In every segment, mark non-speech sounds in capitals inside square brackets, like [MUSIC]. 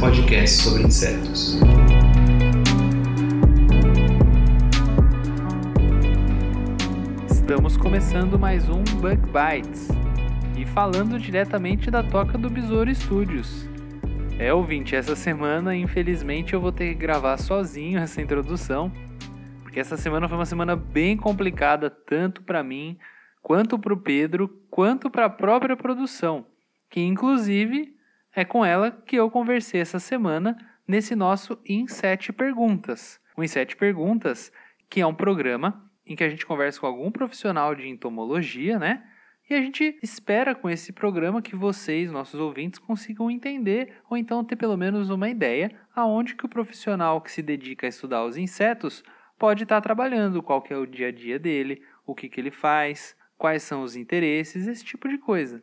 podcast sobre insetos. Estamos começando mais um Bug Bites e falando diretamente da toca do Besouro Studios. É, ouvinte, essa semana, infelizmente, eu vou ter que gravar sozinho essa introdução, porque essa semana foi uma semana bem complicada, tanto para mim, quanto para o Pedro, quanto para a própria produção, que inclusive é com ela que eu conversei essa semana nesse nosso Em Sete Perguntas. O Em Sete Perguntas, que é um programa em que a gente conversa com algum profissional de entomologia, né? E a gente espera com esse programa que vocês, nossos ouvintes, consigam entender ou então ter pelo menos uma ideia aonde que o profissional que se dedica a estudar os insetos pode estar trabalhando, qual que é o dia a dia dele, o que, que ele faz, quais são os interesses, esse tipo de coisa.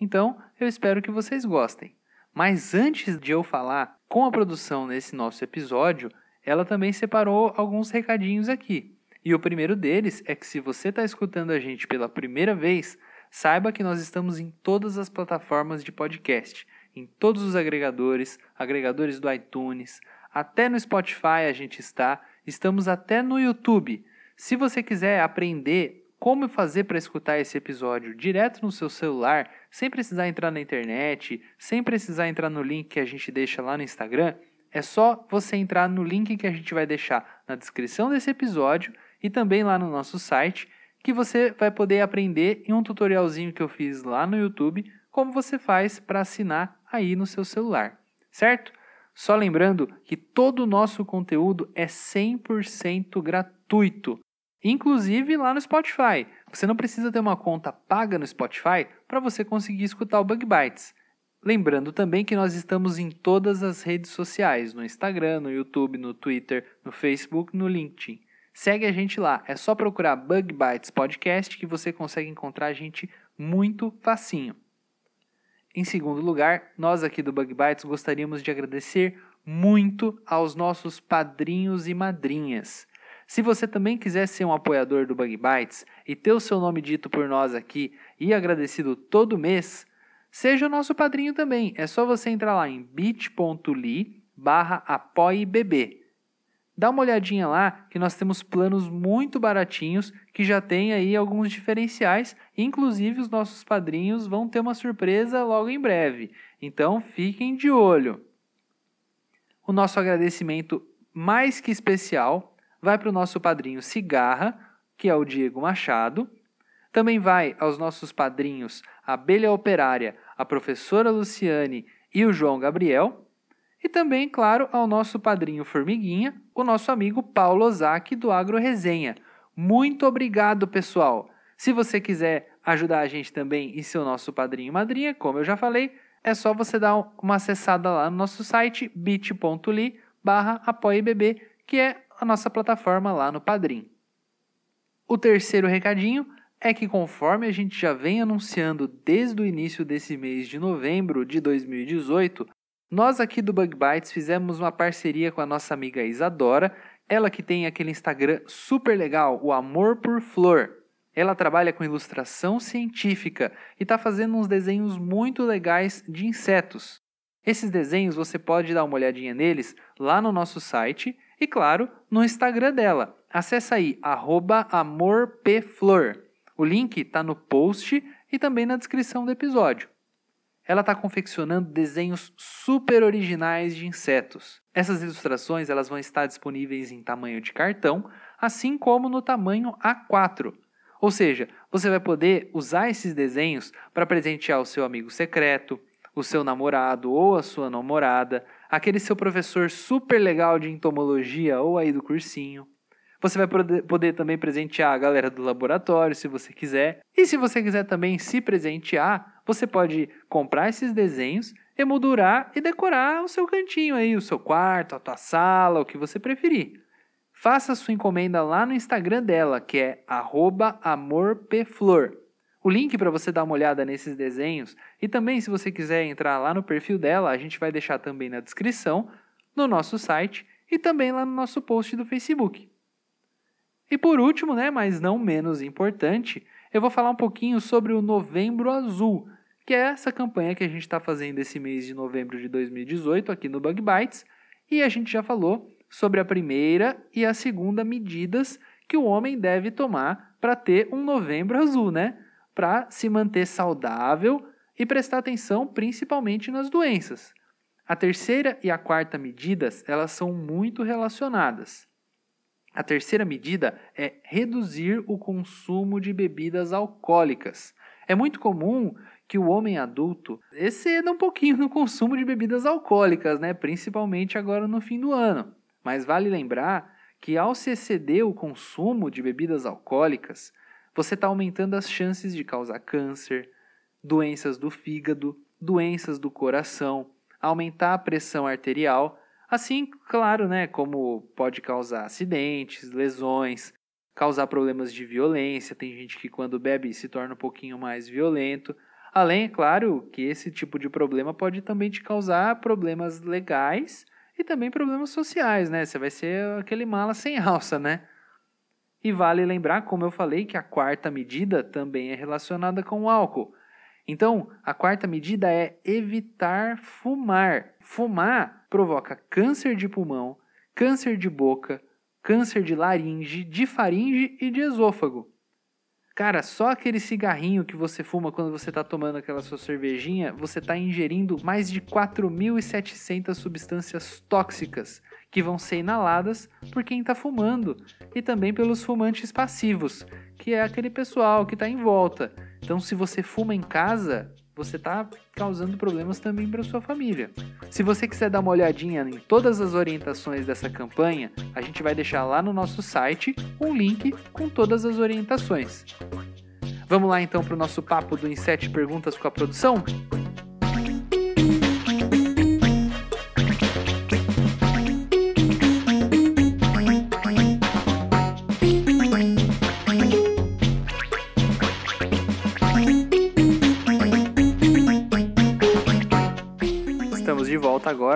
Então, eu espero que vocês gostem. Mas antes de eu falar com a produção nesse nosso episódio, ela também separou alguns recadinhos aqui. E o primeiro deles é que se você está escutando a gente pela primeira vez, saiba que nós estamos em todas as plataformas de podcast, em todos os agregadores, agregadores do iTunes, até no Spotify a gente está, estamos até no YouTube. Se você quiser aprender como fazer para escutar esse episódio direto no seu celular, sem precisar entrar na internet, sem precisar entrar no link que a gente deixa lá no Instagram, é só você entrar no link que a gente vai deixar na descrição desse episódio e também lá no nosso site, que você vai poder aprender em um tutorialzinho que eu fiz lá no YouTube como você faz para assinar aí no seu celular, certo? Só lembrando que todo o nosso conteúdo é 100% gratuito, inclusive lá no Spotify. Você não precisa ter uma conta paga no Spotify para você conseguir escutar o Bug Bites. Lembrando também que nós estamos em todas as redes sociais, no Instagram, no YouTube, no Twitter, no Facebook, no LinkedIn. Segue a gente lá, é só procurar Bug Bites Podcast que você consegue encontrar a gente muito facinho. Em segundo lugar, nós aqui do Bug Bites gostaríamos de agradecer muito aos nossos padrinhos e madrinhas. Se você também quiser ser um apoiador do Bug Bites e ter o seu nome dito por nós aqui e agradecido todo mês, seja o nosso padrinho também. É só você entrar lá em bit.ly barra apoiebb. Dá uma olhadinha lá que nós temos planos muito baratinhos que já tem aí alguns diferenciais. Inclusive os nossos padrinhos vão ter uma surpresa logo em breve. Então fiquem de olho. O nosso agradecimento mais que especial vai para o nosso padrinho Cigarra, que é o Diego Machado. Também vai aos nossos padrinhos Abelha Operária, a professora Luciane e o João Gabriel. E também, claro, ao nosso padrinho Formiguinha, o nosso amigo Paulo Ozaki do Agro Resenha. Muito obrigado, pessoal! Se você quiser ajudar a gente também e ser o nosso padrinho e madrinha, como eu já falei, é só você dar uma acessada lá no nosso site bit.ly barra apoiebb, que é a nossa plataforma lá no Padrim. O terceiro recadinho é que conforme a gente já vem anunciando desde o início desse mês de novembro de 2018, nós aqui do Bug Bites fizemos uma parceria com a nossa amiga Isadora, ela que tem aquele Instagram super legal, o Amor por Flor. Ela trabalha com ilustração científica e está fazendo uns desenhos muito legais de insetos. Esses desenhos você pode dar uma olhadinha neles lá no nosso site e, claro, no Instagram dela. Acesse aí, amorpflor. O link está no post e também na descrição do episódio. Ela está confeccionando desenhos super originais de insetos. Essas ilustrações elas vão estar disponíveis em tamanho de cartão, assim como no tamanho A4. Ou seja, você vai poder usar esses desenhos para presentear o seu amigo secreto, o seu namorado ou a sua namorada, aquele seu professor super legal de entomologia ou aí do cursinho. Você vai poder, também presentear a galera do laboratório, se você quiser. E se você quiser também se presentear, você pode comprar esses desenhos emoldurar e decorar o seu cantinho aí, o seu quarto, a tua sala, o que você preferir. Faça sua encomenda lá no Instagram dela, que é amorpflor. O link para você dar uma olhada nesses desenhos e também se você quiser entrar lá no perfil dela, a gente vai deixar também na descrição, no nosso site e também lá no nosso post do Facebook. E por último, né, mas não menos importante, eu vou falar um pouquinho sobre o Novembro Azul, que é essa campanha que a gente está fazendo esse mês de novembro de 2018 aqui no Bug Bites, e a gente já falou sobre a primeira e a segunda medidas que o homem deve tomar para ter um novembro azul, né? Para se manter saudável e prestar atenção principalmente nas doenças. A terceira e a quarta medidas, elas são muito relacionadas. A terceira medida é reduzir o consumo de bebidas alcoólicas. É muito comum que o homem adulto exceda um pouquinho no consumo de bebidas alcoólicas, né? principalmente agora no fim do ano. Mas vale lembrar que ao se exceder o consumo de bebidas alcoólicas, você está aumentando as chances de causar câncer, doenças do fígado, doenças do coração, aumentar a pressão arterial, assim, claro, né, como pode causar acidentes, lesões, causar problemas de violência. Tem gente que quando bebe se torna um pouquinho mais violento. Além, é claro, que esse tipo de problema pode também te causar problemas legais e também problemas sociais, né? Você vai ser aquele mala sem alça, né? E vale lembrar, como eu falei, que a quarta medida também é relacionada com o álcool. Então, a quarta medida é evitar fumar. Fumar provoca câncer de pulmão, câncer de boca, câncer de laringe, de faringe e de esôfago. Cara, só aquele cigarrinho que você fuma quando você está tomando aquela sua cervejinha, você está ingerindo mais de 4.700 substâncias tóxicas que vão ser inaladas por quem está fumando e também pelos fumantes passivos, que é aquele pessoal que está em volta. Então, se você fuma em casa, você está causando problemas também para sua família. Se você quiser dar uma olhadinha em todas as orientações dessa campanha, a gente vai deixar lá no nosso site um link com todas as orientações. Vamos lá então para o nosso papo do Em 7 Perguntas com a produção?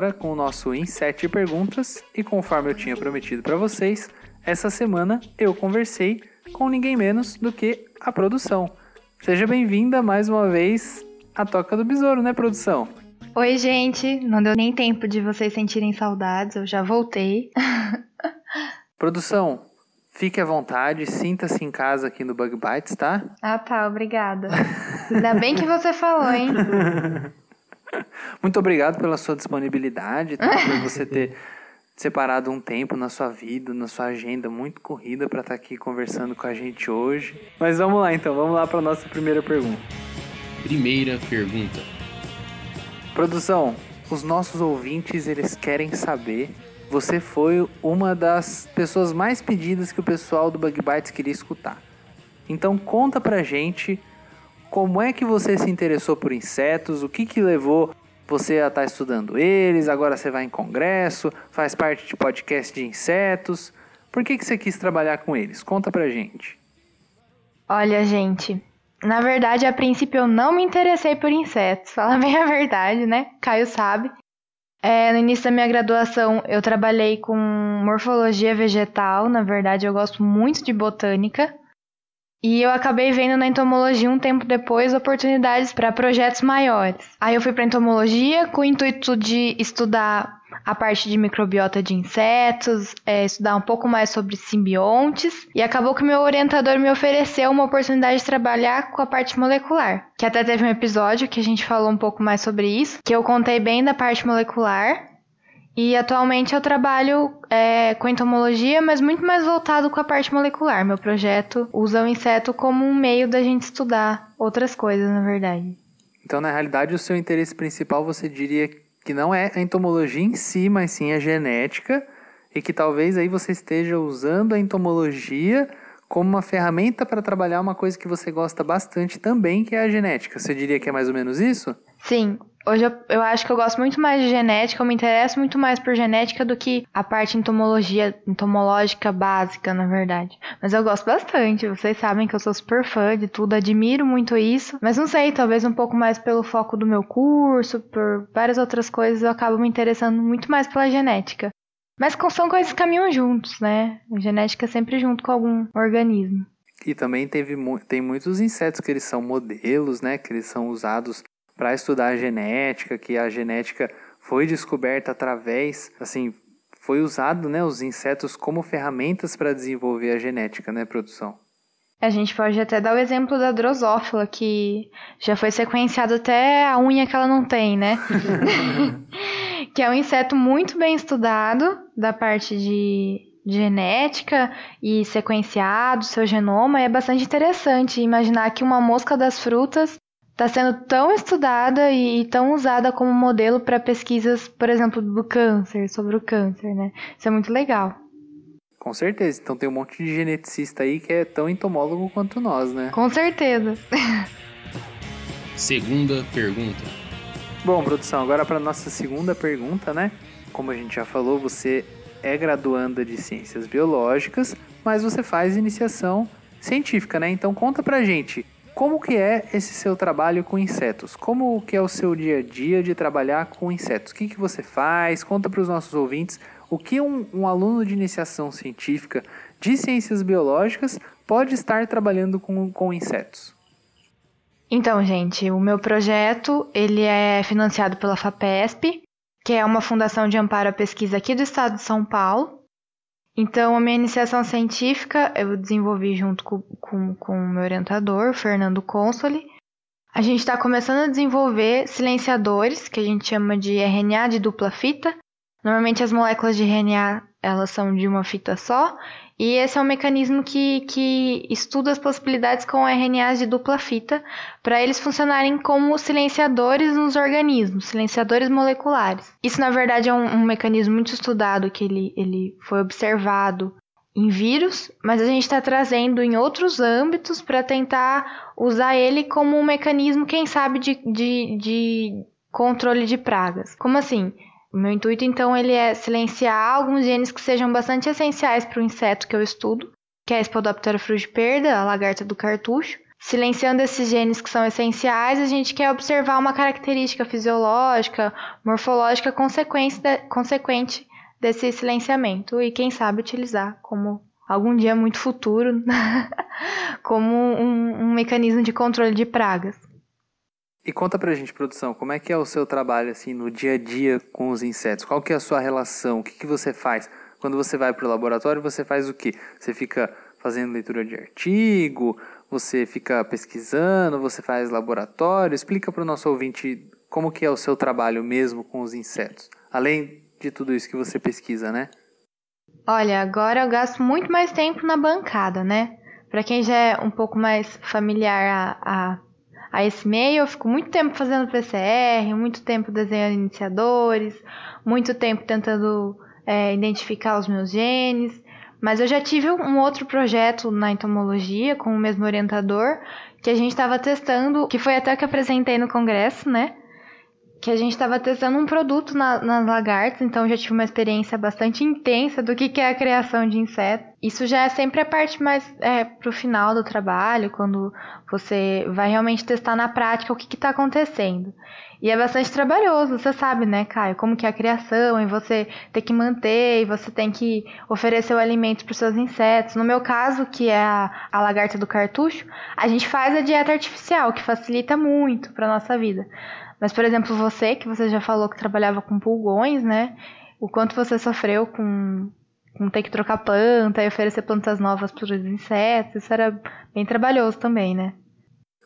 Agora com o nosso Em 7 Perguntas e conforme eu tinha prometido para vocês, essa semana eu conversei com ninguém menos do que a produção. Seja bem-vinda mais uma vez à Toca do Besouro, né, produção? Oi, gente. Não deu nem tempo de vocês sentirem saudades, eu já voltei. [LAUGHS] produção, fique à vontade, sinta-se em casa aqui no Bug Bites, tá? Ah, tá, obrigada. Ainda bem que você falou, hein? [LAUGHS] [LAUGHS] Muito obrigado pela sua disponibilidade, tá? por você ter separado um tempo na sua vida, na sua agenda muito corrida para estar tá aqui conversando com a gente hoje. Mas vamos lá então, vamos lá para nossa primeira pergunta. Primeira pergunta. Produção, os nossos ouvintes eles querem saber. Você foi uma das pessoas mais pedidas que o pessoal do Bug Bites queria escutar. Então conta pra gente como é que você se interessou por insetos, o que, que levou você a estar tá estudando eles, agora você vai em congresso, faz parte de podcast de insetos. Por que, que você quis trabalhar com eles? Conta pra gente. Olha, gente, na verdade, a princípio eu não me interessei por insetos, [LAUGHS] fala bem a verdade, né? Caio sabe. É, no início da minha graduação, eu trabalhei com morfologia vegetal. Na verdade, eu gosto muito de botânica. E eu acabei vendo na entomologia um tempo depois oportunidades para projetos maiores. Aí eu fui para entomologia com o intuito de estudar a parte de microbiota de insetos, é, estudar um pouco mais sobre simbiontes, e acabou que meu orientador me ofereceu uma oportunidade de trabalhar com a parte molecular. Que até teve um episódio que a gente falou um pouco mais sobre isso, que eu contei bem da parte molecular, e atualmente eu trabalho é, com entomologia, mas muito mais voltado com a parte molecular. Meu projeto usa o inseto como um meio da gente estudar outras coisas, na verdade. Então, na realidade, o seu interesse principal você diria que não é a entomologia em si, mas sim a genética, e que talvez aí você esteja usando a entomologia como uma ferramenta para trabalhar uma coisa que você gosta bastante também, que é a genética. Você diria que é mais ou menos isso? Sim, Hoje eu, eu, acho que eu gosto muito mais de genética, eu me interesso muito mais por genética do que a parte entomologia, entomológica básica, na verdade. Mas eu gosto bastante, vocês sabem que eu sou super fã de tudo, admiro muito isso. Mas não sei, talvez um pouco mais pelo foco do meu curso, por várias outras coisas, eu acabo me interessando muito mais pela genética. Mas são coisas que caminham juntos, né? A genética é sempre junto com algum organismo. E também teve, tem muitos insetos que eles são modelos, né? Que eles são usados para estudar a genética, que a genética foi descoberta através, assim, foi usado, né, os insetos como ferramentas para desenvolver a genética, né, produção. A gente pode até dar o exemplo da drosófila, que já foi sequenciado até a unha que ela não tem, né? [LAUGHS] que é um inseto muito bem estudado da parte de genética e sequenciado seu genoma. É bastante interessante imaginar que uma mosca das frutas está sendo tão estudada e tão usada como modelo para pesquisas, por exemplo, do câncer, sobre o câncer, né? Isso é muito legal. Com certeza. Então tem um monte de geneticista aí que é tão entomólogo quanto nós, né? Com certeza. segunda pergunta. Bom, produção, agora para nossa segunda pergunta, né? Como a gente já falou, você é graduanda de ciências biológicas, mas você faz iniciação científica, né? Então conta pra gente como que é esse seu trabalho com insetos? Como que é o seu dia a dia de trabalhar com insetos? O que, que você faz? Conta para os nossos ouvintes o que um, um, aluno de iniciação científica de ciências biológicas pode estar trabalhando com, com insetos. Então, gente, o meu projeto ele é financiado pela FAPESP, que é uma fundação de amparo à pesquisa aqui do estado de São Paulo. Então, a minha iniciação científica eu desenvolvi junto com, com, com o meu orientador, Fernando Consoli. A gente está começando a desenvolver silenciadores, que a gente chama de RNA de dupla fita. Normalmente as moléculas de RNA elas são de uma fita só, e esse é um mecanismo que, que estuda as possibilidades com RNAs de dupla fita para eles funcionarem como silenciadores nos organismos, silenciadores moleculares. Isso, na verdade, é um, um mecanismo muito estudado que ele, ele foi observado em vírus, mas a gente está trazendo em outros âmbitos para tentar usar ele como um mecanismo, quem sabe, de, de, de controle de pragas. Como assim? O meu intuito, então, ele é silenciar alguns genes que sejam bastante essenciais para o inseto que eu estudo, que é a Spodoptera frugiperda, a lagarta do cartucho. Silenciando esses genes que são essenciais, a gente quer observar uma característica fisiológica, morfológica consequente desse silenciamento e, quem sabe, utilizar como algum dia muito futuro [LAUGHS] como um, um mecanismo de controle de pragas. E conta pra gente, produção, como é que é o seu trabalho assim no dia a dia com os insetos? Qual que é a sua relação? O que, que você faz? Quando você vai para o laboratório, você faz o quê? Você fica fazendo leitura de artigo? Você fica pesquisando? Você faz laboratório? Explica para o nosso ouvinte como que é o seu trabalho mesmo com os insetos. Além de tudo isso que você pesquisa, né? Olha, agora eu gasto muito mais tempo na bancada, né? Para quem já é um pouco mais familiar a, a a esse meio. Eu fico muito tempo fazendo PCR, muito tempo desenhando iniciadores, muito tempo tentando é, identificar os meus genes. Mas eu já tive um outro projeto na entomologia com o mesmo orientador, que a gente estava testando, que foi até que apresentei no congresso, né? Que a gente estava testando um produto na, nas lagartas, então já tive uma experiência bastante intensa do que, que é a criação de insetos. Isso já é sempre a parte mais é, pro final do trabalho, quando você vai realmente testar na prática o que está acontecendo. E é bastante trabalhoso, você sabe, né, Caio? Como que é a criação, e você tem que manter, e você tem que oferecer o alimento para os seus insetos. No meu caso, que é a, a lagarta do cartucho, a gente faz a dieta artificial, que facilita muito para nossa vida. Mas, por exemplo, você, que você já falou que trabalhava com pulgões, né? O quanto você sofreu com, com ter que trocar planta e oferecer plantas novas para os insetos, isso era bem trabalhoso também, né?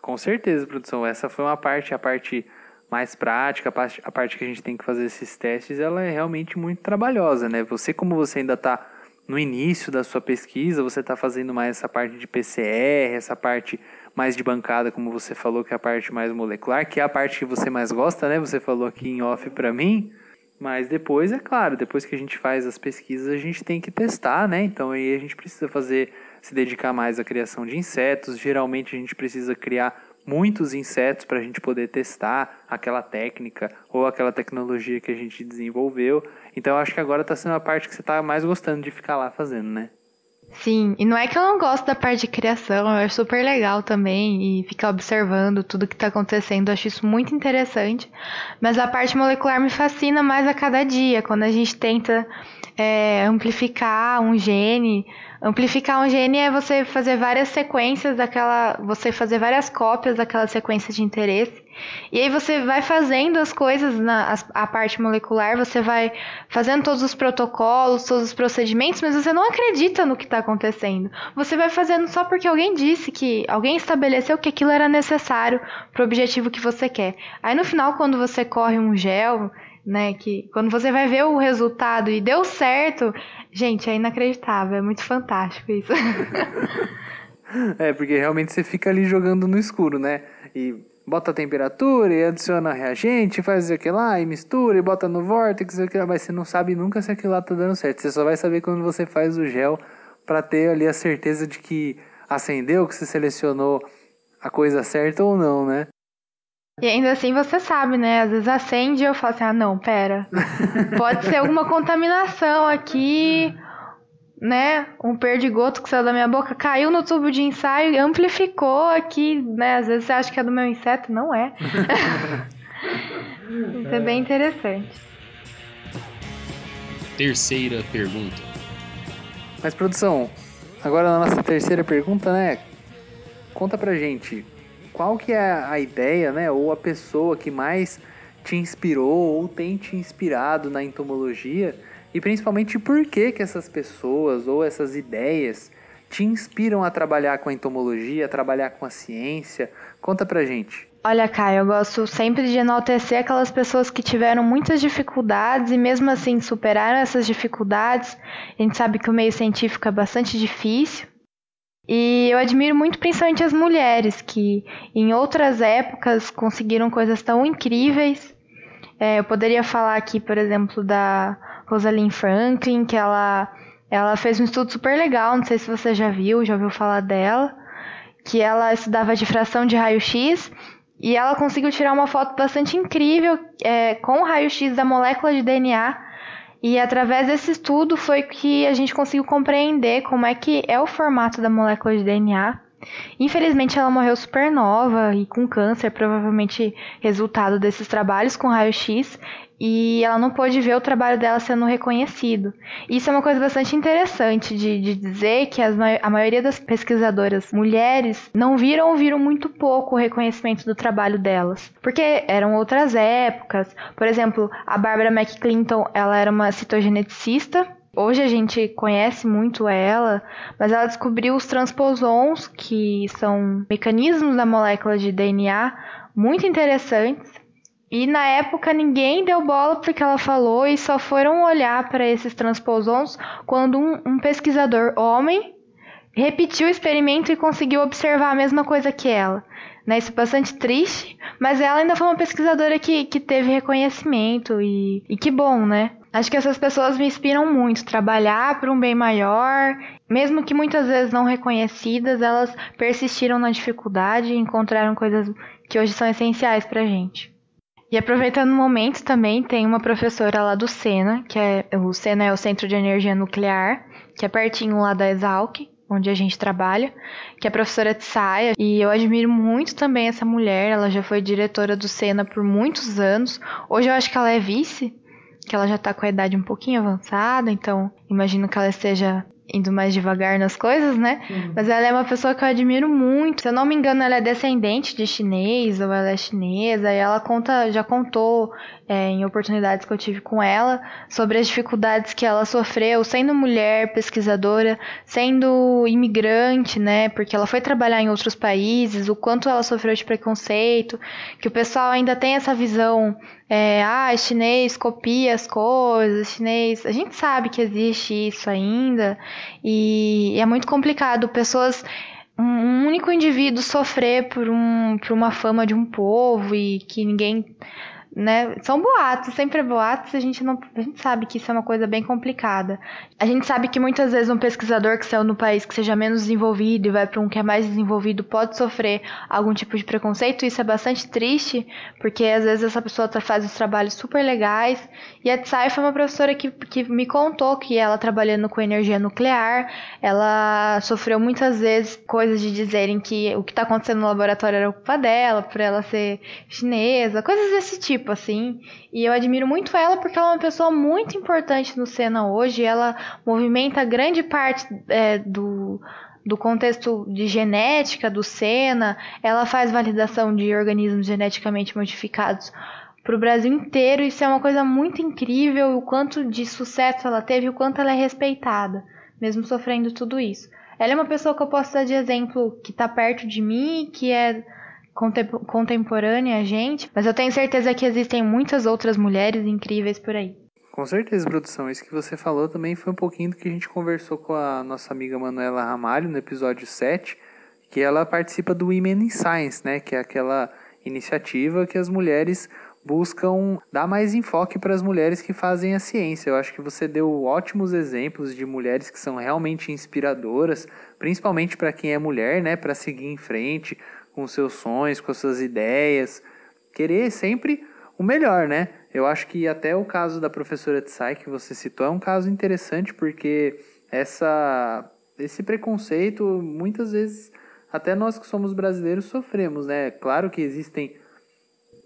Com certeza, produção. Essa foi uma parte, a parte mais prática, a parte, a parte que a gente tem que fazer esses testes, ela é realmente muito trabalhosa, né? Você, como você ainda está no início da sua pesquisa, você está fazendo mais essa parte de PCR, essa parte mais de bancada, como você falou, que é a parte mais molecular, que é a parte que você mais gosta, né? Você falou aqui em off para mim. Mas depois, é claro, depois que a gente faz as pesquisas, a gente tem que testar, né? Então aí a gente precisa fazer, se dedicar mais à criação de insetos. Geralmente a gente precisa criar muitos insetos para a gente poder testar aquela técnica ou aquela tecnologia que a gente desenvolveu. Então acho que agora está sendo a parte que você está mais gostando de ficar lá fazendo, né? Sim, e não é que eu não gosto da parte de criação, eu acho super legal também e ficar observando tudo que está acontecendo, eu acho isso muito interessante. Mas a parte molecular me fascina mais a cada dia, quando a gente tenta é, amplificar um gene Amplificar um gene é você fazer várias sequências daquela. Você fazer várias cópias daquela sequência de interesse. E aí você vai fazendo as coisas na a parte molecular, você vai fazendo todos os protocolos, todos os procedimentos, mas você não acredita no que está acontecendo. Você vai fazendo só porque alguém disse que alguém estabeleceu que aquilo era necessário para o objetivo que você quer. Aí no final, quando você corre um gel, né, que quando você vai ver o resultado e deu certo, Gente, é inacreditável, é muito fantástico isso. [LAUGHS] é, porque realmente você fica ali jogando no escuro, né? E bota a temperatura e adiciona reagente, faz aquilo lá e mistura e bota no vórtice, aquilo, mas você não sabe nunca se aquilo lá tá dando certo. Você só vai saber quando você faz o gel para ter ali a certeza de que acendeu, que você selecionou a coisa certa ou não, né? E ainda assim você sabe, né? Às vezes acende e eu falo assim, ah não, pera. Pode ser alguma contaminação aqui, né? Um perdigoto que saiu da minha boca, caiu no tubo de ensaio e amplificou aqui, né? Às vezes você acha que é do meu inseto, não é. [LAUGHS] Isso é bem interessante. Terceira pergunta. Mas produção, agora na nossa terceira pergunta, né? Conta pra gente, qual que é a ideia, né, ou a pessoa que mais te inspirou ou tem te inspirado na entomologia e principalmente por que que essas pessoas ou essas ideias te inspiram a trabalhar com a entomologia, a trabalhar com a ciência? Conta pra gente. Olha, Caio, eu gosto sempre de enaltecer aquelas pessoas que tiveram muitas dificuldades e mesmo assim superaram essas dificuldades. A gente sabe que o meio científico é bastante difícil, e eu admiro muito principalmente as mulheres que em outras épocas conseguiram coisas tão incríveis. É, eu poderia falar aqui, por exemplo, da Rosalind Franklin, que ela, ela fez um estudo super legal, não sei se você já viu, já ouviu falar dela, que ela estudava difração de raio-x e ela conseguiu tirar uma foto bastante incrível é, com o raio-x da molécula de DNA e através desse estudo foi que a gente conseguiu compreender como é que é o formato da molécula de DNA. Infelizmente ela morreu super nova e com câncer, provavelmente resultado desses trabalhos com raio-x, e ela não pôde ver o trabalho dela sendo reconhecido. Isso é uma coisa bastante interessante de, de dizer que as, a maioria das pesquisadoras mulheres não viram ou viram muito pouco o reconhecimento do trabalho delas, porque eram outras épocas. Por exemplo, a Barbara McClinton, ela era uma citogeneticista, Hoje a gente conhece muito ela, mas ela descobriu os transposons, que são mecanismos da molécula de DNA muito interessantes e na época ninguém deu bola porque ela falou e só foram olhar para esses transposons quando um, um, pesquisador homem repetiu o experimento e conseguiu observar a mesma coisa que ela. Né? Isso é bastante triste, mas ela ainda foi uma pesquisadora que, que teve reconhecimento e, e que bom, né? Acho que essas pessoas me inspiram muito. Trabalhar para um bem maior, mesmo que muitas vezes não reconhecidas, elas persistiram na dificuldade e encontraram coisas que hoje são essenciais para gente. E aproveitando o momento também, tem uma professora lá do SENA, que é o SENA é o Centro de Energia Nuclear, que é pertinho lá da Exalc, onde a gente trabalha, que é professora Tsaya, e eu admiro muito também essa mulher, ela já foi diretora do SENA por muitos anos. Hoje eu acho que ela é vice, que ela já tá com a idade um pouquinho avançada, então imagino que ela esteja indo mais devagar nas coisas, né? Uhum. Mas ela é uma pessoa que eu admiro muito. Se eu não me engano, ela é descendente de chinês ou ela é chinesa e ela conta, já contou é, em oportunidades que eu tive com ela sobre as dificuldades que ela sofreu sendo mulher pesquisadora, sendo imigrante, né? Porque ela foi trabalhar em outros países, o quanto ela sofreu de preconceito, que o pessoal ainda tem essa visão é, ah, chinês copia as coisas, chinês. A gente sabe que existe isso ainda e é muito complicado. Pessoas, um único indivíduo sofrer por, um, por uma fama de um povo e que ninguém né? São boatos, sempre é boatos, a gente não a gente sabe que isso é uma coisa bem complicada. A gente sabe que muitas vezes um pesquisador que saiu no país que seja menos desenvolvido e vai para um que é mais desenvolvido pode sofrer algum tipo de preconceito, isso é bastante triste, porque às vezes essa pessoa faz os trabalhos super legais. E a Tsai foi uma professora que, que me contou que ela trabalhando com energia nuclear, ela sofreu muitas vezes coisas de dizerem que o que está acontecendo no laboratório era culpa dela, por ela ser chinesa, coisas desse tipo, assim. E eu admiro muito ela porque ela é uma pessoa muito importante no Sena hoje. Ela movimenta grande parte é, do, do contexto de genética do Sena. Ela faz validação de organismos geneticamente modificados para o Brasil inteiro. Isso é uma coisa muito incrível. O quanto de sucesso ela teve, o quanto ela é respeitada, mesmo sofrendo tudo isso. Ela é uma pessoa que eu posso dar de exemplo que está perto de mim, que é contemporânea a gente, mas eu tenho certeza que existem muitas outras mulheres incríveis por aí. Com certeza, produção. Isso que você falou também foi um pouquinho do que a gente conversou com a nossa amiga Manuela Ramalho no episódio 7, que ela participa do Women in Science, né? Que é aquela iniciativa que as mulheres buscam dar mais enfoque para as mulheres que fazem a ciência. Eu acho que você deu ótimos exemplos de mulheres que são realmente inspiradoras, principalmente para quem é mulher, né, para seguir em frente com seus sonhos, com suas ideias, querer sempre o melhor, né? Eu acho que até o caso da professora Tsai que você citou é um caso interessante porque essa esse preconceito muitas vezes até nós que somos brasileiros sofremos, né? Claro que existem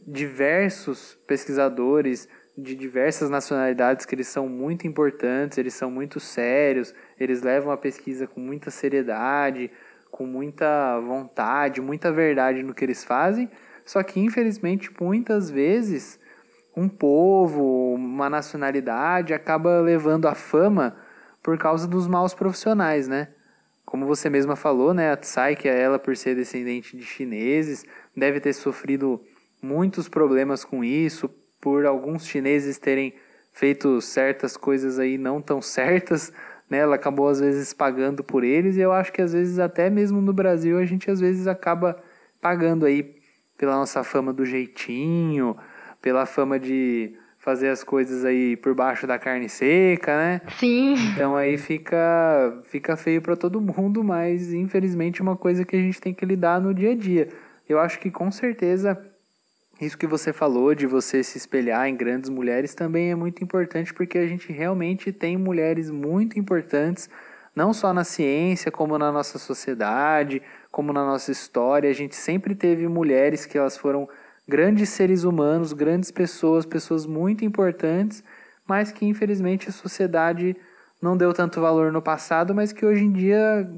diversos pesquisadores de diversas nacionalidades que eles são muito importantes, eles são muito sérios, eles levam a pesquisa com muita seriedade, com muita vontade, muita verdade no que eles fazem. Só que infelizmente muitas vezes um povo, uma nacionalidade acaba levando a fama por causa dos maus profissionais, né? Como você mesma falou, né, a Tsai, que é ela por ser descendente de chineses, deve ter sofrido muitos problemas com isso, por alguns chineses terem feito certas coisas aí não tão certas, né? Ela acabou às vezes pagando por eles e eu acho que às vezes até mesmo no Brasil a gente às vezes acaba pagando aí pela nossa fama do jeitinho, pela fama de fazer as coisas aí por baixo da carne seca, né? Sim. Então aí fica fica feio para todo mundo, mas infelizmente é uma coisa que a gente tem que lidar no dia a dia. Eu acho que com certeza isso que você falou de você se espelhar em grandes mulheres também é muito importante porque a gente realmente tem mulheres muito importantes, não só na ciência, como na nossa sociedade, como na nossa história. A gente sempre teve mulheres que elas foram grandes seres humanos, grandes pessoas, pessoas muito importantes, mas que infelizmente a sociedade não deu tanto valor no passado, mas que hoje em dia,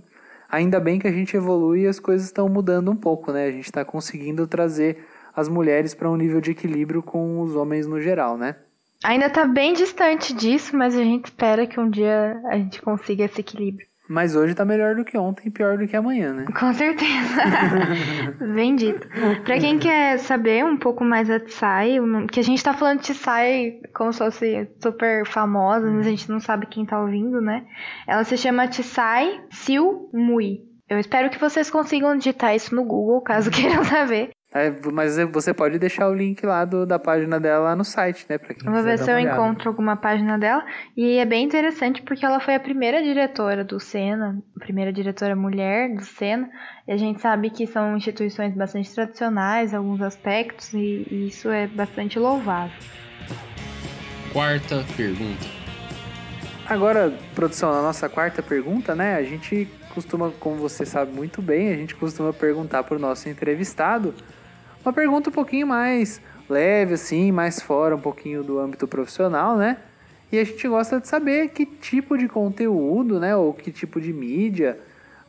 ainda bem que a gente evolui e as coisas estão mudando um pouco, né? A gente está conseguindo trazer as mulheres para um nível de equilíbrio com os homens no geral, né? Ainda está bem distante disso, mas a gente espera que um dia a gente consiga esse equilíbrio. Mas hoje está melhor do que ontem e pior do que amanhã, né? Com certeza. [LAUGHS] Bem dito. Para quem quer saber um pouco mais da Tsai, que a gente está falando de Tsai como se fosse super famosa, mas a gente não sabe quem está ouvindo, né? Ela se chama Tsai Siu Mui. Eu espero que vocês consigam digitar isso no Google, caso [LAUGHS] queiram saber. É, mas você pode deixar o link lá do, da página dela lá no site, né? Pra quem Vou ver se eu olhada. encontro alguma página dela. E é bem interessante porque ela foi a primeira diretora do Sena, a primeira diretora mulher do Sena. E a gente sabe que são instituições bastante tradicionais, alguns aspectos, e, e isso é bastante louvável. Quarta pergunta. Agora, produção, a nossa quarta pergunta, né? A gente costuma, como você sabe muito bem, a gente costuma perguntar para o nosso entrevistado uma pergunta um pouquinho mais leve, assim, mais fora um pouquinho do âmbito profissional, né? E a gente gosta de saber que tipo de conteúdo, né, ou que tipo de mídia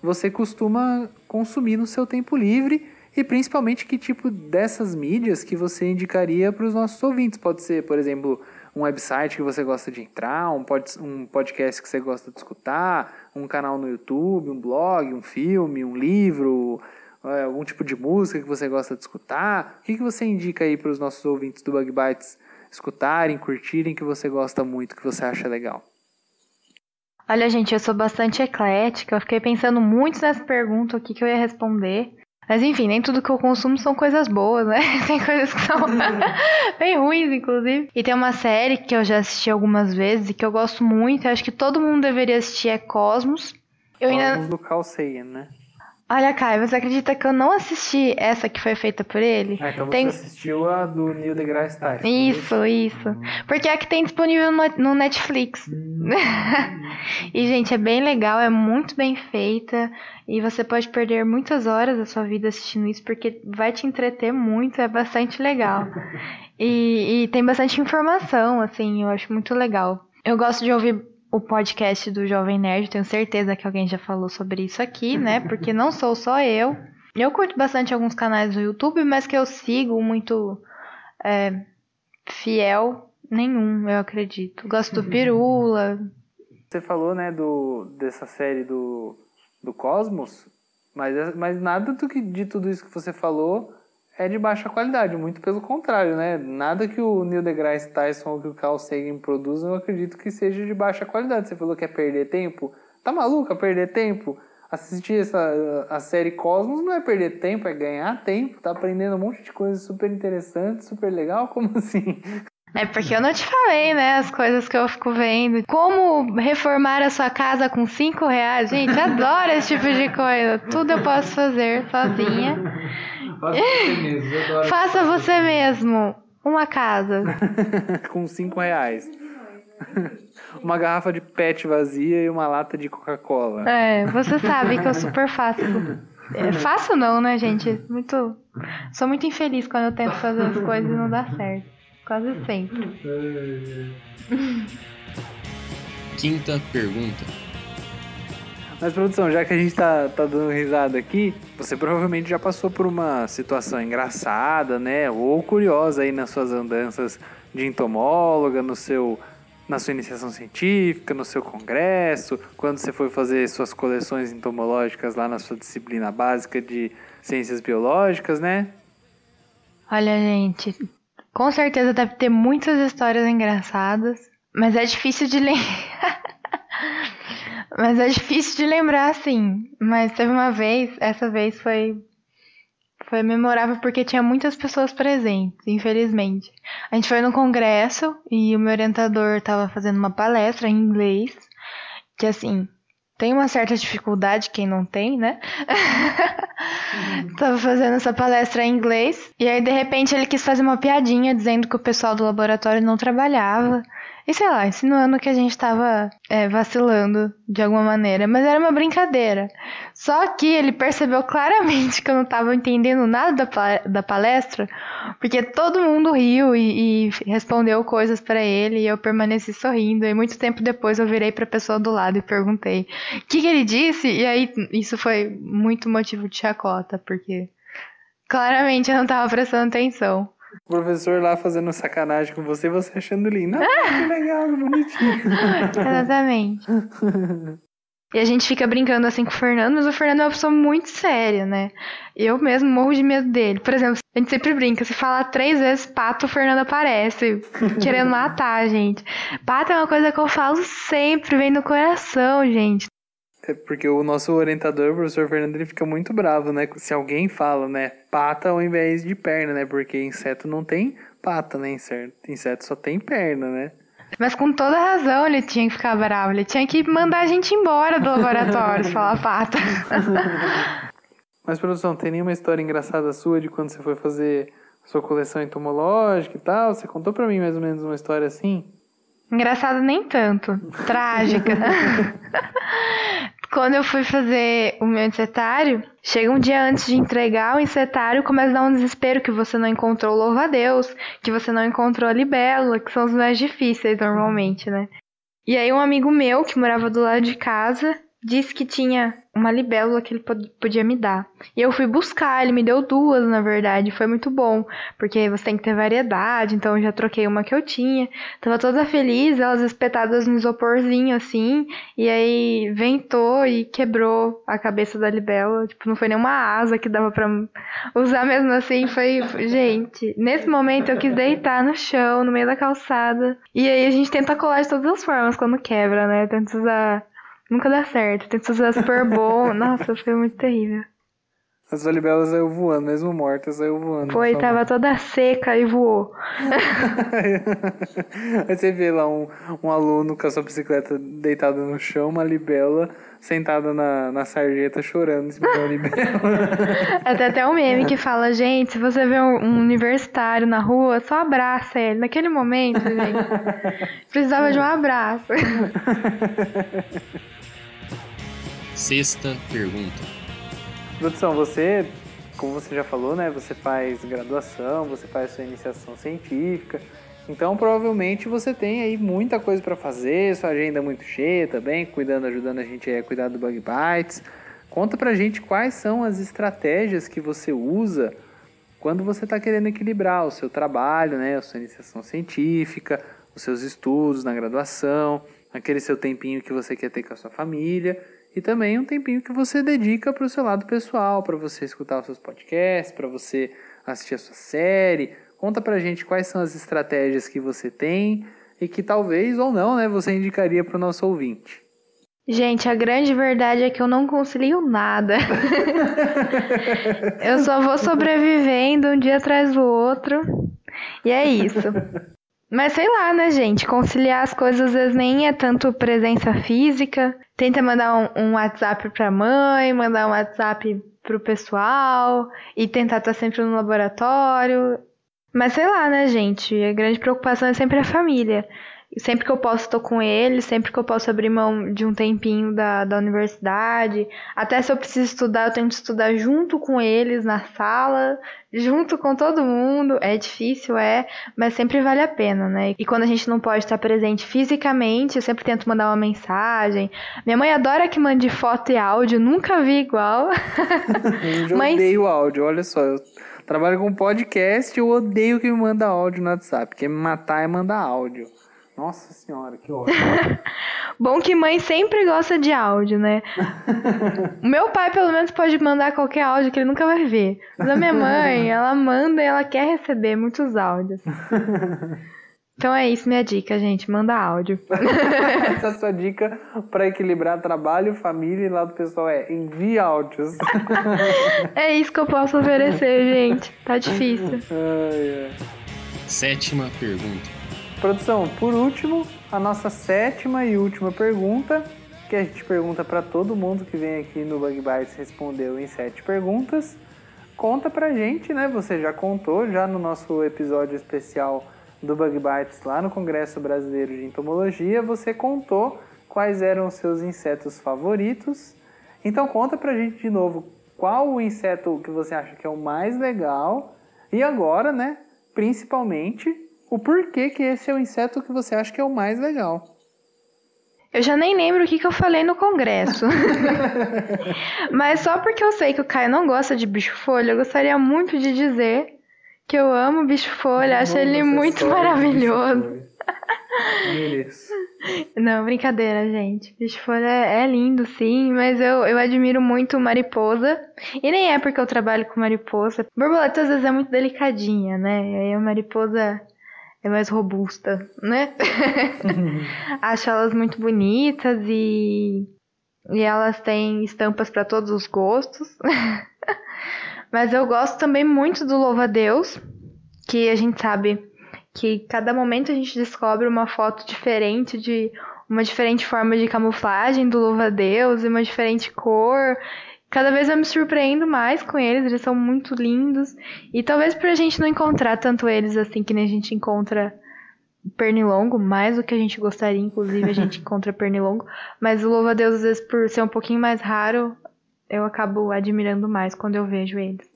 você costuma consumir no seu tempo livre e principalmente que tipo dessas mídias que você indicaria para os nossos ouvintes. Pode ser, por exemplo, um website que você gosta de entrar, um, pod, um podcast que você gosta de escutar, um canal no YouTube, um blog, um filme, um livro, algum tipo de música que você gosta de escutar? O que, que você indica aí para os nossos ouvintes do Bug Bites escutarem, curtirem, que você gosta muito, que você acha legal? Olha, gente, eu sou bastante eclética. Eu fiquei pensando muito nessa pergunta, o que, que eu ia responder. Mas enfim, nem tudo que eu consumo são coisas boas, né? [LAUGHS] Tem coisas que são [LAUGHS] bem ruins, inclusive. E tem uma série que eu já assisti algumas vezes e que eu gosto muito, acho que todo mundo deveria assistir, é Cosmos. Eu ainda... Cosmos do Carl Sagan, né? Olha, Caio, você acredita que eu não assisti essa que foi feita por ele? Ah, então tem... você assistiu a do Neil deGrasse Tyson. Isso, isso. Hum. Porque é a que tem disponível no Netflix. Hum. [LAUGHS] e, gente, é bem legal, é muito bem feita. E você pode perder muitas horas da sua vida assistindo isso, porque vai te entreter muito, é bastante legal. [LAUGHS] e, e tem bastante informação, assim, eu acho muito legal. Eu gosto de ouvir o podcast do Jovem Nerd, tenho certeza que alguém já falou sobre isso aqui, né? [LAUGHS] Porque não sou só eu. Eu curto bastante alguns canais do YouTube, mas que eu sigo muito é, fiel, nenhum, eu acredito. Gosto do Pirula. Você falou, né, do, dessa série do, do Cosmos, mas, mas nada do que, de tudo isso que você falou é de baixa qualidade, muito pelo contrário, né? Nada que o Neil deGrasse Tyson ou que o Carl Sagan produzam, eu acredito que seja de baixa qualidade. Você falou que é perder tempo? Tá maluco? É perder tempo? Assistir essa a série Cosmos não é perder tempo, é ganhar tempo, tá aprendendo um monte de coisas super interessantes, super legal, como [LAUGHS] assim? É porque eu não te falei, né? As coisas que eu fico vendo. Como reformar a sua casa com 5 reais. Gente, adoro esse tipo de coisa. Tudo eu posso fazer sozinha. [LAUGHS] Faça você [LAUGHS] mesmo. Faça você mesmo. Uma casa. [LAUGHS] Com cinco reais. [LAUGHS] uma garrafa de pet vazia e uma lata de Coca-Cola. É, você sabe que eu super faço. É, faço não, né, gente? Muito. Sou muito infeliz quando eu tento fazer as coisas e não dá certo. Quase sempre. Quinta pergunta. Mas, produção, já que a gente tá, tá dando risada aqui, você provavelmente já passou por uma situação engraçada, né? Ou curiosa aí nas suas andanças de entomóloga, no seu, na sua iniciação científica, no seu congresso, quando você foi fazer suas coleções entomológicas lá na sua disciplina básica de ciências biológicas, né? Olha, gente, com certeza deve ter muitas histórias engraçadas, mas é difícil de [LAUGHS] ler. Mas é difícil de lembrar, assim. Mas teve uma vez, essa vez foi foi memorável porque tinha muitas pessoas presentes, infelizmente. A gente foi no congresso e o meu orientador estava fazendo uma palestra em inglês, que assim, tem uma certa dificuldade, quem não tem, né? Uhum. [LAUGHS] Tava fazendo essa palestra em inglês, e aí de repente ele quis fazer uma piadinha dizendo que o pessoal do laboratório não trabalhava. E sei lá, insinuando que a gente tava é, vacilando de alguma maneira. Mas era uma brincadeira. Só que ele percebeu claramente que eu não tava entendendo nada da palestra, porque todo mundo riu e, e respondeu coisas para ele e eu permaneci sorrindo. E muito tempo depois eu virei pra pessoa do lado e perguntei o que, que ele disse. E aí isso foi muito motivo de chacota, porque claramente eu não tava prestando atenção. O professor lá fazendo sacanagem com você e você achando lindo. Ah, que [LAUGHS] legal, que bonitinho. [LAUGHS] Exatamente. E a gente fica brincando assim com o Fernando, mas o Fernando é uma pessoa muito séria, né? Eu mesmo morro de medo dele. Por exemplo, a gente sempre brinca, se falar três vezes pato, o Fernando aparece, querendo matar a gente. Pato é uma coisa que eu falo sempre, vem do coração, gente. É porque o nosso orientador, o professor Fernando, ele fica muito bravo, né? Se alguém fala, né, pata ao invés de perna, né? Porque inseto não tem pata, né? Inseto, só tem perna, né? Mas com toda razão ele tinha que ficar bravo. Ele tinha que mandar a gente embora do laboratório se [LAUGHS] falar pata. [LAUGHS] Mas, produção, tem nenhuma história engraçada sua de quando você foi fazer sua coleção entomológica e tal? Você contou pra mim mais ou menos uma história assim? Engraçada nem tanto. Trágica. [LAUGHS] Quando eu fui fazer o meu insetário, chega um dia antes de entregar o insetário, começa a dar um desespero que você não encontrou o louva-a-Deus, que você não encontrou a libélula, que são os mais difíceis normalmente, né? E aí um amigo meu, que morava do lado de casa, disse que tinha uma libélula que ele podia me dar. E eu fui buscar, ele me deu duas, na verdade, foi muito bom, porque você tem que ter variedade, então eu já troquei uma que eu tinha. Tava toda feliz, elas espetadas no isoporzinho assim, e aí ventou e quebrou a cabeça da libélula, tipo, não foi nenhuma asa que dava para usar mesmo assim, foi, gente, nesse momento eu quis deitar no chão, no meio da calçada. E aí a gente tenta colar de todas as formas quando quebra, né? Tenta usar Nunca dá certo. Tem que usar super bom. [LAUGHS] Nossa, foi muito terrível. A sua libela saiu voando, mesmo morta, saiu voando. Foi, tava toda seca e voou. [LAUGHS] Aí você vê lá um, um aluno com a sua bicicleta deitada no chão, uma libela sentada na, na sarjeta chorando cima da libela. [LAUGHS] Até até um meme que fala, gente, se você vê um, um universitário na rua, só abraça ele. Naquele momento, gente, precisava de um abraço. Sexta pergunta. Produção, você, como você já falou, né? Você faz graduação, você faz sua iniciação científica. Então, provavelmente você tem aí muita coisa para fazer, sua agenda é muito cheia também, cuidando, ajudando a gente a cuidar do Bug Bites. Conta pra gente quais são as estratégias que você usa quando você está querendo equilibrar o seu trabalho, né, a sua iniciação científica, os seus estudos na graduação, aquele seu tempinho que você quer ter com a sua família e também um tempinho que você dedica para o seu lado pessoal, para você escutar os seus podcasts, para você assistir a sua série. Conta pra gente quais são as estratégias que você tem e que talvez ou não, né, você indicaria para o nosso ouvinte. Gente, a grande verdade é que eu não concilio nada. [LAUGHS] eu só vou sobrevivendo um dia atrás do outro. E é isso. [LAUGHS] Mas sei lá, né, gente? Conciliar as coisas às vezes nem é tanto presença física. Tenta mandar um, um WhatsApp pra mãe, mandar um WhatsApp pro pessoal e tentar estar sempre no laboratório. Mas sei lá, né, gente? A grande preocupação é sempre a família. Sempre que eu posso, estou com ele. Sempre que eu posso abrir mão de um tempinho da, da universidade. Até se eu preciso estudar, eu tento estudar junto com eles na sala, junto com todo mundo. É difícil, é, mas sempre vale a pena, né? E quando a gente não pode estar presente fisicamente, eu sempre tento mandar uma mensagem. Minha mãe adora que mande foto e áudio, nunca vi igual. [LAUGHS] eu mas... odeio áudio, olha só. Eu trabalho com podcast, eu odeio que me manda áudio no WhatsApp. Quer me matar é mandar áudio. Nossa senhora, que [LAUGHS] ótimo. Bom que mãe sempre gosta de áudio, né? o [LAUGHS] meu pai, pelo menos, pode mandar qualquer áudio que ele nunca vai ver. Mas a minha mãe, [LAUGHS] ela manda e ela quer receber muitos áudios. Então é isso, minha dica, gente. Manda áudio. Essa é a sua dica para equilibrar trabalho, família e lado pessoal é envie áudios. é isso que eu posso oferecer, gente. Tá difícil. Sétima pergunta. Produção, por último, a nossa sétima e última pergunta, que a gente pergunta para todo mundo que vem aqui no Bug Bites respondeu em sete perguntas. Conta pra gente, né? Você já contou já no nosso episódio especial do Bug Bites lá no Congresso Brasileiro de Entomologia, você contou quais eram os seus insetos favoritos. Então conta pra gente de novo qual o inseto que você acha que é o mais legal e agora, né, principalmente o porquê que esse é o inseto que você acha que é o mais legal. Eu já nem lembro o que, que eu falei no congresso. [LAUGHS] Mas só porque eu sei que o Caio não gosta de bicho-folha, eu gostaria muito de dizer que eu amo bicho-folha, acho ele muito maravilhoso. Não, brincadeira, gente. Bicho-folha é, é lindo, sim, mas eu, eu admiro muito mariposa. E nem é porque eu trabalho com mariposa. Borboleta às vezes é muito delicadinha, né? E aí a mariposa é mais robusta, né? [LAUGHS] Acho elas muito bonitas e, e elas têm estampas para todos os gostos. [LAUGHS] Mas eu gosto também muito do louva-a-Deus, que a gente sabe que cada momento a gente descobre uma foto diferente de uma diferente forma de camuflagem do louva-a-Deus e uma diferente cor cada vez eu me surpreendo mais com eles, eles são muito lindos. E talvez pra gente não encontrar tanto eles assim que nem a gente encontra pernilongo, mais do que a gente gostaria, inclusive a gente [LAUGHS] encontra pernilongo. Mas o louva a Deus, às vezes, por ser um pouquinho mais raro, eu acabo admirando mais quando eu vejo eles.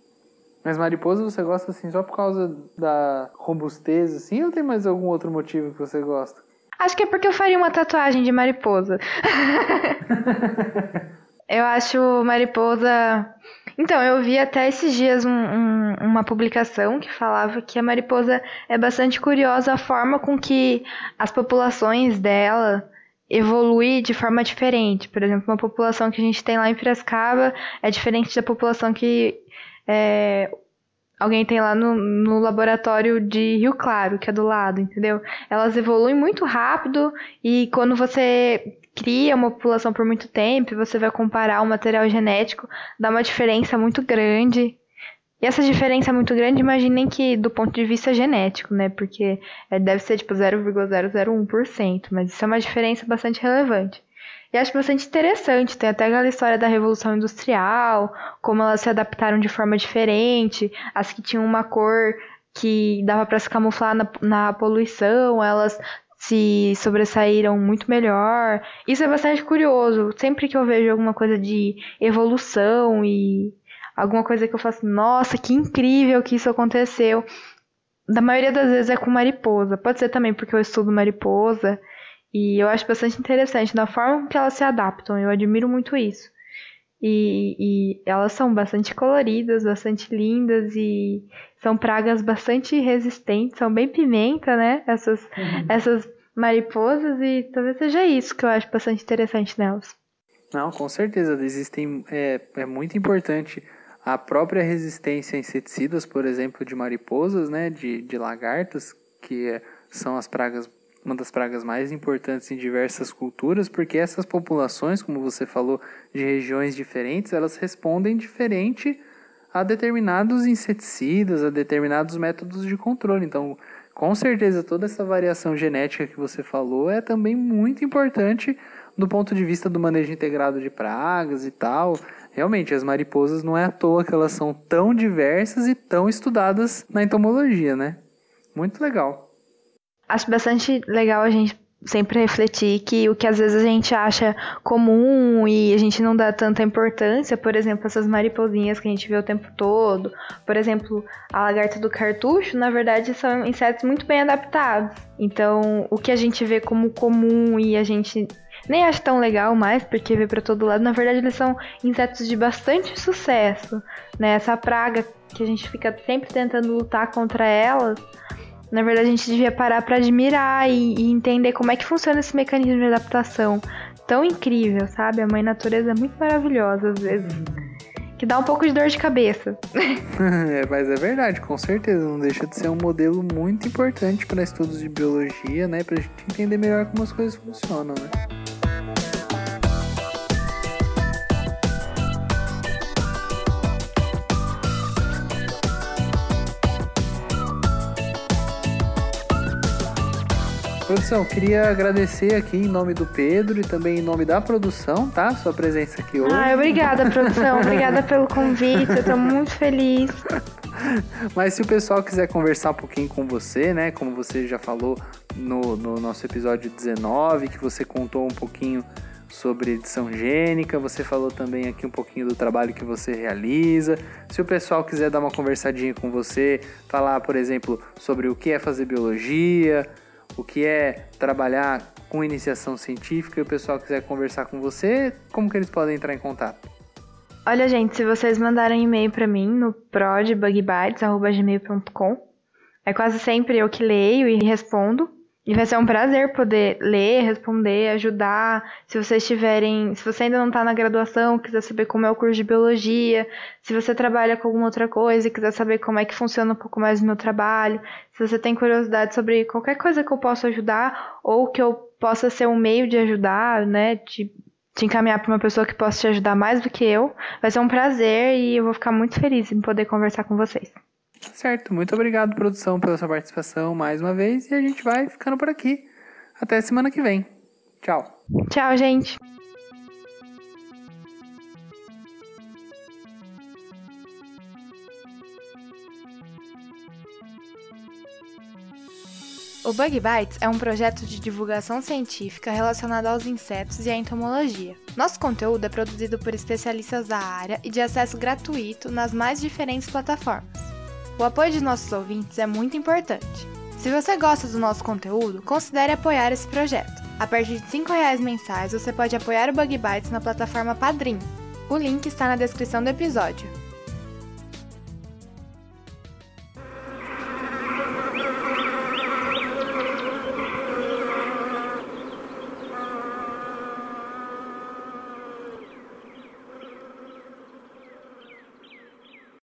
Mas mariposa você gosta assim só por causa da robustez, assim, ou tem mais algum outro motivo que você gosta? Acho que é porque eu faria uma tatuagem de mariposa. [LAUGHS] Eu acho mariposa. Então, eu vi até esses dias um, um, uma publicação que falava que a mariposa é bastante curiosa a forma com que as populações dela evoluem de forma diferente. Por exemplo, uma população que a gente tem lá em Piracicaba é diferente da população que é, alguém tem lá no, no laboratório de Rio Claro, que é do lado, entendeu? Elas evoluem muito rápido e quando você cria uma população por muito tempo você vai comparar o material genético, dá uma diferença muito grande. E essa diferença muito grande, imaginem que do ponto de vista genético, né? Porque é, deve ser tipo 0,001%, mas isso é uma diferença bastante relevante. E acho bastante interessante, tem até aquela história da Revolução Industrial, como elas se adaptaram de forma diferente, as que tinham uma cor que dava para se camuflar na, na poluição, elas se sobressaíram muito melhor. Isso é bastante curioso. Sempre que eu vejo alguma coisa de evolução e alguma coisa que eu faço, nossa, que incrível que isso aconteceu. Da maioria das vezes é com mariposa. Pode ser também porque eu estudo mariposa e eu acho bastante interessante na forma que elas se adaptam. Eu admiro muito isso. E, e, elas são bastante coloridas, bastante lindas e são pragas bastante resistentes, são bem pimenta, né? Essas, uhum. essas mariposas e talvez seja isso que eu acho bastante interessante nelas. Não, com certeza. Existem. É, é muito importante a própria resistência a inseticidas, por exemplo, de mariposas, né? De, de lagartas, que é, são as pragas uma das pragas mais importantes em diversas culturas, porque essas populações, como você falou, de regiões diferentes, elas respondem diferente a determinados inseticidas, a determinados métodos de controle. Então, com certeza, toda essa variação genética que você falou é também muito importante do ponto de vista do manejo integrado de pragas e tal. Realmente, as mariposas não é à toa que elas são tão diversas e tão estudadas na entomologia, né? Muito legal acho bastante legal a gente sempre refletir que o que às vezes a gente acha comum e a gente não dá tanta importância, por exemplo, essas mariposinhas que a gente vê o tempo todo, por exemplo, a lagarta do cartucho, na verdade são insetos muito bem adaptados. Então, o que a gente vê como comum e a gente nem acha tão legal mais, porque vê para todo lado, na verdade eles são insetos de bastante sucesso, né? Essa praga que a gente fica sempre tentando lutar contra elas, na verdade, a gente devia parar para admirar e, e, entender como é que funciona esse mecanismo de adaptação tão incrível, sabe? A mãe natureza é muito maravilhosa às vezes. Que dá um pouco de dor de cabeça. [LAUGHS] é, mas é verdade, com certeza. Não deixa de ser um modelo muito importante para estudos de biologia, né? Pra gente entender melhor como as coisas funcionam, né? Produção, queria agradecer aqui em nome do Pedro e também em nome da produção, tá? Sua presença aqui hoje. Ah, obrigada, produção. obrigada pelo convite. Eu tô muito feliz. [LAUGHS] Mas se o pessoal quiser conversar um pouquinho com você, né? Como você já falou no, no nosso episódio 19, que você contou um pouquinho sobre edição gênica, você falou também aqui um pouquinho do trabalho que você realiza. Se o pessoal quiser dar uma conversadinha com você, falar, por exemplo, sobre o que é fazer biologia, o que é trabalhar com iniciação científica e o pessoal quiser conversar com você, como que eles podem entrar em contato? Olha, gente, se vocês mandarem e-mail para mim no prodbugbytes.gmail.com, é quase sempre eu que leio e respondo. E vai ser um prazer poder ler, responder, ajudar. Se vocês tiverem, se você ainda não está na graduação, quiser saber como é o curso de biologia, se você trabalha com alguma outra coisa e quiser saber como é que funciona um pouco mais o meu trabalho, se você tem curiosidade sobre qualquer coisa que eu possa ajudar ou que eu possa ser um meio de ajudar, né, de te encaminhar para uma pessoa que possa te ajudar mais do que eu, vai ser um prazer e eu vou ficar muito feliz em poder conversar com vocês. Certo, muito obrigado, produção, pela sua participação mais uma vez. E a gente vai ficando por aqui. Até semana que vem. Tchau. Tchau, gente. O Bug Bites é um projeto de divulgação científica relacionado aos insetos e à entomologia. Nosso conteúdo é produzido por especialistas da área e de acesso gratuito nas mais diferentes plataformas. O apoio de nossos ouvintes é muito importante. Se você gosta do nosso conteúdo, considere apoiar esse projeto. A partir de R$ reais mensais, você pode apoiar o Bug Bites na plataforma Padrim. O link está na descrição do episódio.